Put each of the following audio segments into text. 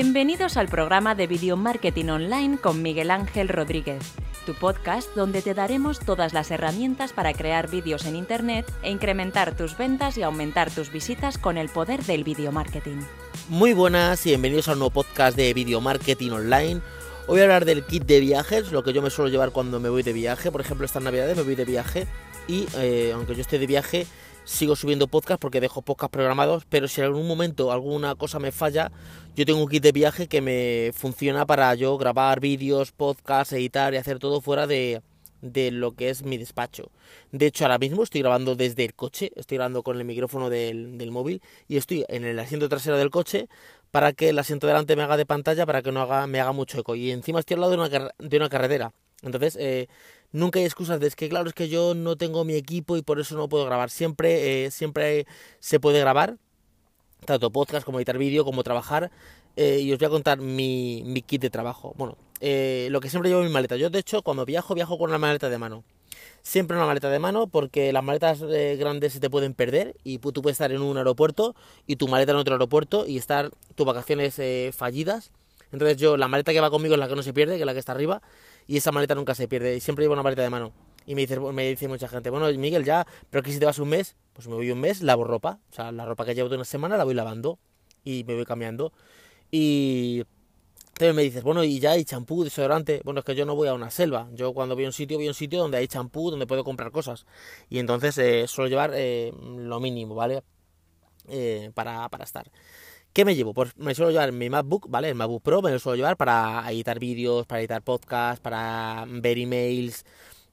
Bienvenidos al programa de Video Marketing Online con Miguel Ángel Rodríguez, tu podcast donde te daremos todas las herramientas para crear vídeos en Internet e incrementar tus ventas y aumentar tus visitas con el poder del video marketing. Muy buenas y bienvenidos a un nuevo podcast de Video Marketing Online. Hoy voy a hablar del kit de viajes, lo que yo me suelo llevar cuando me voy de viaje. Por ejemplo, esta Navidad me voy de viaje y eh, aunque yo esté de viaje, sigo subiendo podcast porque dejo podcast programados, pero si en algún momento alguna cosa me falla, yo tengo un kit de viaje que me funciona para yo grabar vídeos, podcasts, editar y hacer todo fuera de, de lo que es mi despacho. De hecho, ahora mismo estoy grabando desde el coche, estoy grabando con el micrófono del, del móvil y estoy en el asiento trasero del coche para que el asiento delante me haga de pantalla para que no haga, me haga mucho eco. Y encima estoy al lado de una, de una carretera. Entonces, eh, nunca hay excusas de es que claro, es que yo no tengo mi equipo y por eso no puedo grabar. Siempre, eh, siempre se puede grabar, tanto podcast como editar vídeo, como trabajar. Eh, y os voy a contar mi, mi kit de trabajo. Bueno, lo que siempre llevo en mi maleta. Yo, de hecho, cuando viajo, viajo con una maleta de mano. Siempre una maleta de mano porque las maletas grandes se te pueden perder y tú puedes estar en un aeropuerto y tu maleta en otro aeropuerto y estar tus vacaciones fallidas. Entonces yo, la maleta que va conmigo es la que no se pierde, que es la que está arriba y esa maleta nunca se pierde. Y siempre llevo una maleta de mano. Y me dice, mucha gente, bueno, Miguel, ya, pero que si te vas un mes, pues me voy un mes, lavo ropa. O sea, la ropa que llevo de una semana la voy lavando y me voy cambiando. Y también me dices, bueno, y ya hay champú, desodorante. Bueno, es que yo no voy a una selva. Yo cuando voy a un sitio, voy a un sitio donde hay champú, donde puedo comprar cosas. Y entonces eh, suelo llevar eh, lo mínimo, ¿vale? Eh, para, para estar. ¿Qué me llevo? Pues me suelo llevar mi MacBook, ¿vale? El MacBook Pro me lo suelo llevar para editar vídeos, para editar podcasts, para ver emails,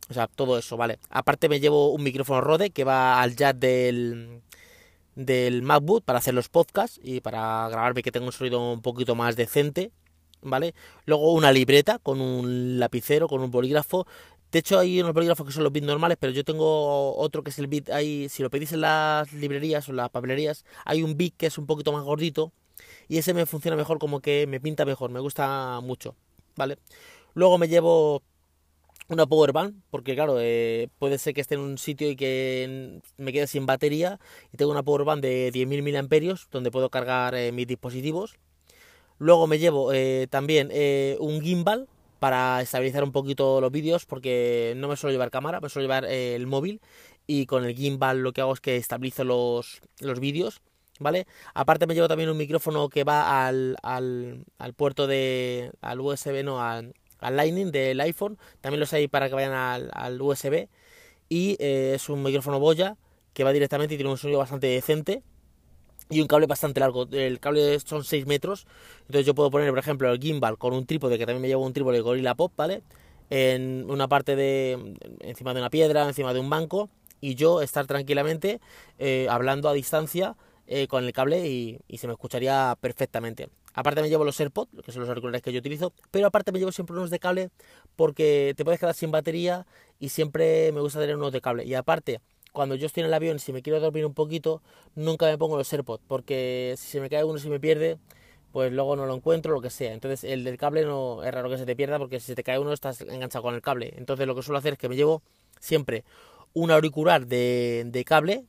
o sea, todo eso, ¿vale? Aparte me llevo un micrófono Rode que va al jack del, del MacBook para hacer los podcasts y para grabarme que tenga un sonido un poquito más decente, ¿vale? Luego una libreta con un lapicero, con un bolígrafo. De hecho, hay unos bolígrafos que son los bits normales, pero yo tengo otro que es el bit. Hay, si lo pedís en las librerías o las papelerías, hay un bit que es un poquito más gordito. Y ese me funciona mejor, como que me pinta mejor, me gusta mucho. ¿Vale? Luego me llevo una power bank, porque claro, eh, puede ser que esté en un sitio y que me quede sin batería. Y tengo una power bank de 10.000 mAh donde puedo cargar eh, mis dispositivos. Luego me llevo eh, también un gimbal para estabilizar un poquito los vídeos porque no me suelo llevar cámara, me suelo llevar eh, el móvil y con el gimbal lo que hago es que estabilizo los, los vídeos, ¿vale? Aparte me llevo también un micrófono que va al, al, puerto de... al USB, no, al, al, Lightning del iPhone, también los hay para que vayan al, al USB y eh, es un micrófono boya que va directamente y tiene un sonido bastante decente y un cable bastante largo. El cable son 6 metros. Entonces yo puedo poner, por ejemplo, el gimbal con un trípode, que también me llevo un trípode Gorilla Pop, ¿vale? En una parte de. encima de una piedra, encima de un banco. Y yo estar tranquilamente eh, hablando a distancia eh, con el cable y, se me escucharía perfectamente. Aparte me llevo los AirPods, que son los auriculares que yo utilizo, pero aparte me llevo siempre unos de cable porque te puedes quedar sin batería y siempre me gusta tener unos de cable. Y aparte, cuando yo estoy en el avión, si me quiero dormir un poquito, nunca me pongo los AirPods, porque si se me cae uno y se me pierde, pues luego no lo encuentro, lo que sea. Entonces el del cable no es raro que se te pierda, porque si se te cae uno estás enganchado con el cable. Entonces lo que suelo hacer es que me llevo siempre un auricular de, cable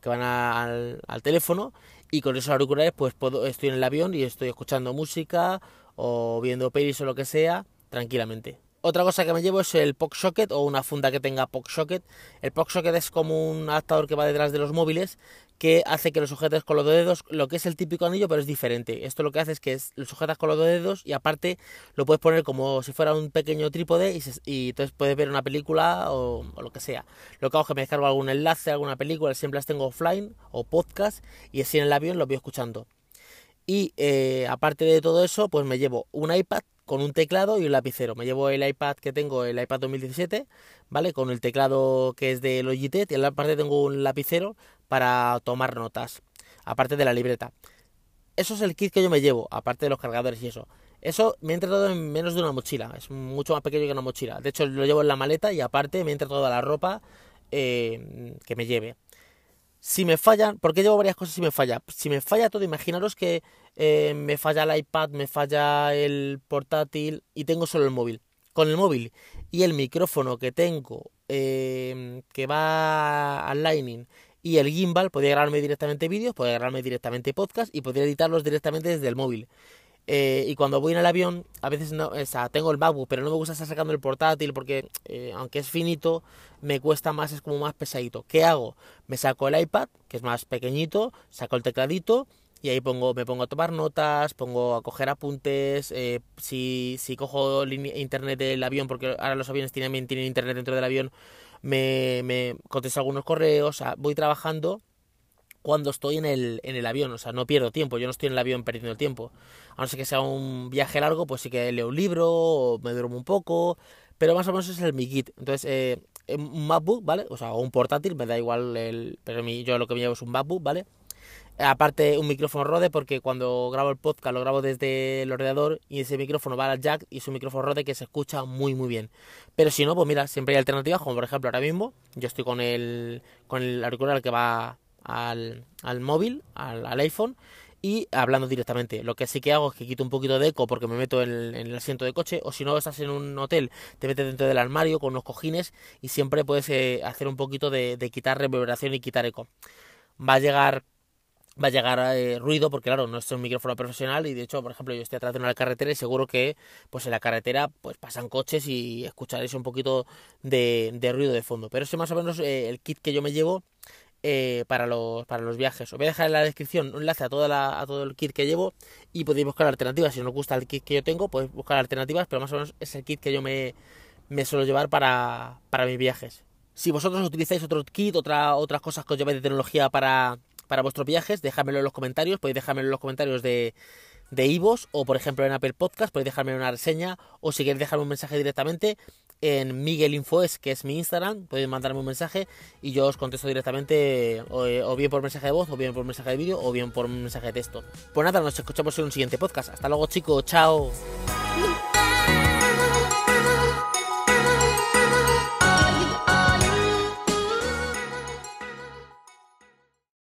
que van al, al, teléfono y con esos auriculares pues puedo, estoy en el avión y estoy escuchando música o viendo pelis o lo que sea tranquilamente. Otra cosa que me llevo es el POC Socket o una funda que tenga POC Socket. El POC Socket es como un adaptador que va detrás de los móviles que hace que lo sujetes con los dedos, lo que es el típico anillo, pero es diferente. Esto lo que hace es que lo sujetas con los dedos y aparte lo puedes poner como si fuera un pequeño trípode y, entonces puedes ver una película o, lo que sea. Lo que hago es que me descargo algún enlace, alguna película, siempre las tengo offline o podcast y así en el avión lo voy escuchando. Y eh, aparte de todo eso, pues me llevo un iPad con un teclado y un lapicero. Me llevo el iPad que tengo, el iPad 2017, ¿vale? Con el teclado que es de Logitech y aparte tengo un lapicero para tomar notas, aparte de la libreta. Eso es el kit que yo me llevo, aparte de los cargadores y eso. Eso me entra todo en menos de una mochila, es mucho más pequeño que una mochila. De hecho, lo llevo en la maleta y aparte me entra toda la ropa eh, que me lleve. Si me fallan, porque llevo varias cosas si me falla. Si me falla todo, imaginaros que eh, me falla el iPad, me falla el portátil y tengo solo el móvil. Con el móvil y el micrófono que tengo em, que va al Lightning y el gimbal, podría grabarme directamente vídeos, podría grabarme directamente podcast y podría editarlos directamente desde el móvil. Eh, y cuando voy en el avión, a veces no, o sea, tengo el MacBook, pero no me gusta estar sacando el portátil porque, eh, aunque es finito, me cuesta más, es como más pesadito. ¿Qué hago? Me saco el iPad, que es más pequeñito, saco el tecladito y ahí pongo, me pongo a tomar notas, pongo a coger apuntes, eh, si, si cojo internet del avión, porque ahora los aviones tienen, tienen internet dentro del avión, me, me contesto algunos correos, voy trabajando cuando estoy en el, en el avión, o sea, no pierdo tiempo, yo no estoy en el avión perdiendo el tiempo. A no ser que sea un viaje largo, pues sí que leo un libro o me duermo un poco, pero más o menos es el mi kit. Entonces, eh, un MacBook, ¿vale? O sea, un portátil, me da igual, el, pero yo lo que me llevo es un MacBook, ¿vale? Aparte, un micrófono Rode, porque cuando grabo el podcast lo grabo desde el ordenador y ese micrófono va al jack y es un micrófono Rode que se escucha muy, muy bien. Pero si no, pues mira, siempre hay alternativas, como por ejemplo ahora mismo, yo estoy con el, con el auricular que va al, al móvil, al, iPhone, y hablando directamente. Lo que sí que hago es que quito un poquito de eco porque me meto en, el asiento de coche, o si no estás en un hotel, te metes dentro del armario con unos cojines y siempre puedes eh, hacer un poquito de, quitar reverberación y quitar eco. Va a llegar va a llegar eh, ruido porque claro no es un micrófono profesional y de hecho por ejemplo yo estoy atrás de una carretera y seguro que pues en la carretera pues pasan coches y escucharéis un poquito de, ruido de fondo pero ese más o menos eh, el kit que yo me llevo eh, para, los, para los viajes. Os voy a dejar en la descripción un enlace a, toda la, a todo el kit que llevo y podéis buscar alternativas. Si no os gusta el kit que yo tengo, podéis buscar alternativas, pero más o menos es el kit que yo me, me suelo llevar para, para mis viajes. Si vosotros utilizáis otro kit, otra, otras cosas que os lleváis de tecnología para, para vuestros viajes, dejádmelo en los comentarios. Podéis dejármelo en los comentarios de, de Ivos o por ejemplo en Apple Podcast, podéis dejarme una reseña o si queréis dejarme un mensaje directamente en Miguel Infoes, que es mi Instagram, podéis mandarme un mensaje y yo os contesto directamente o, eh, bien por mensaje de voz, o bien por mensaje de vídeo, o bien por mensaje de texto. Pues nada, nos escuchamos en un siguiente podcast. Hasta luego chicos, chao.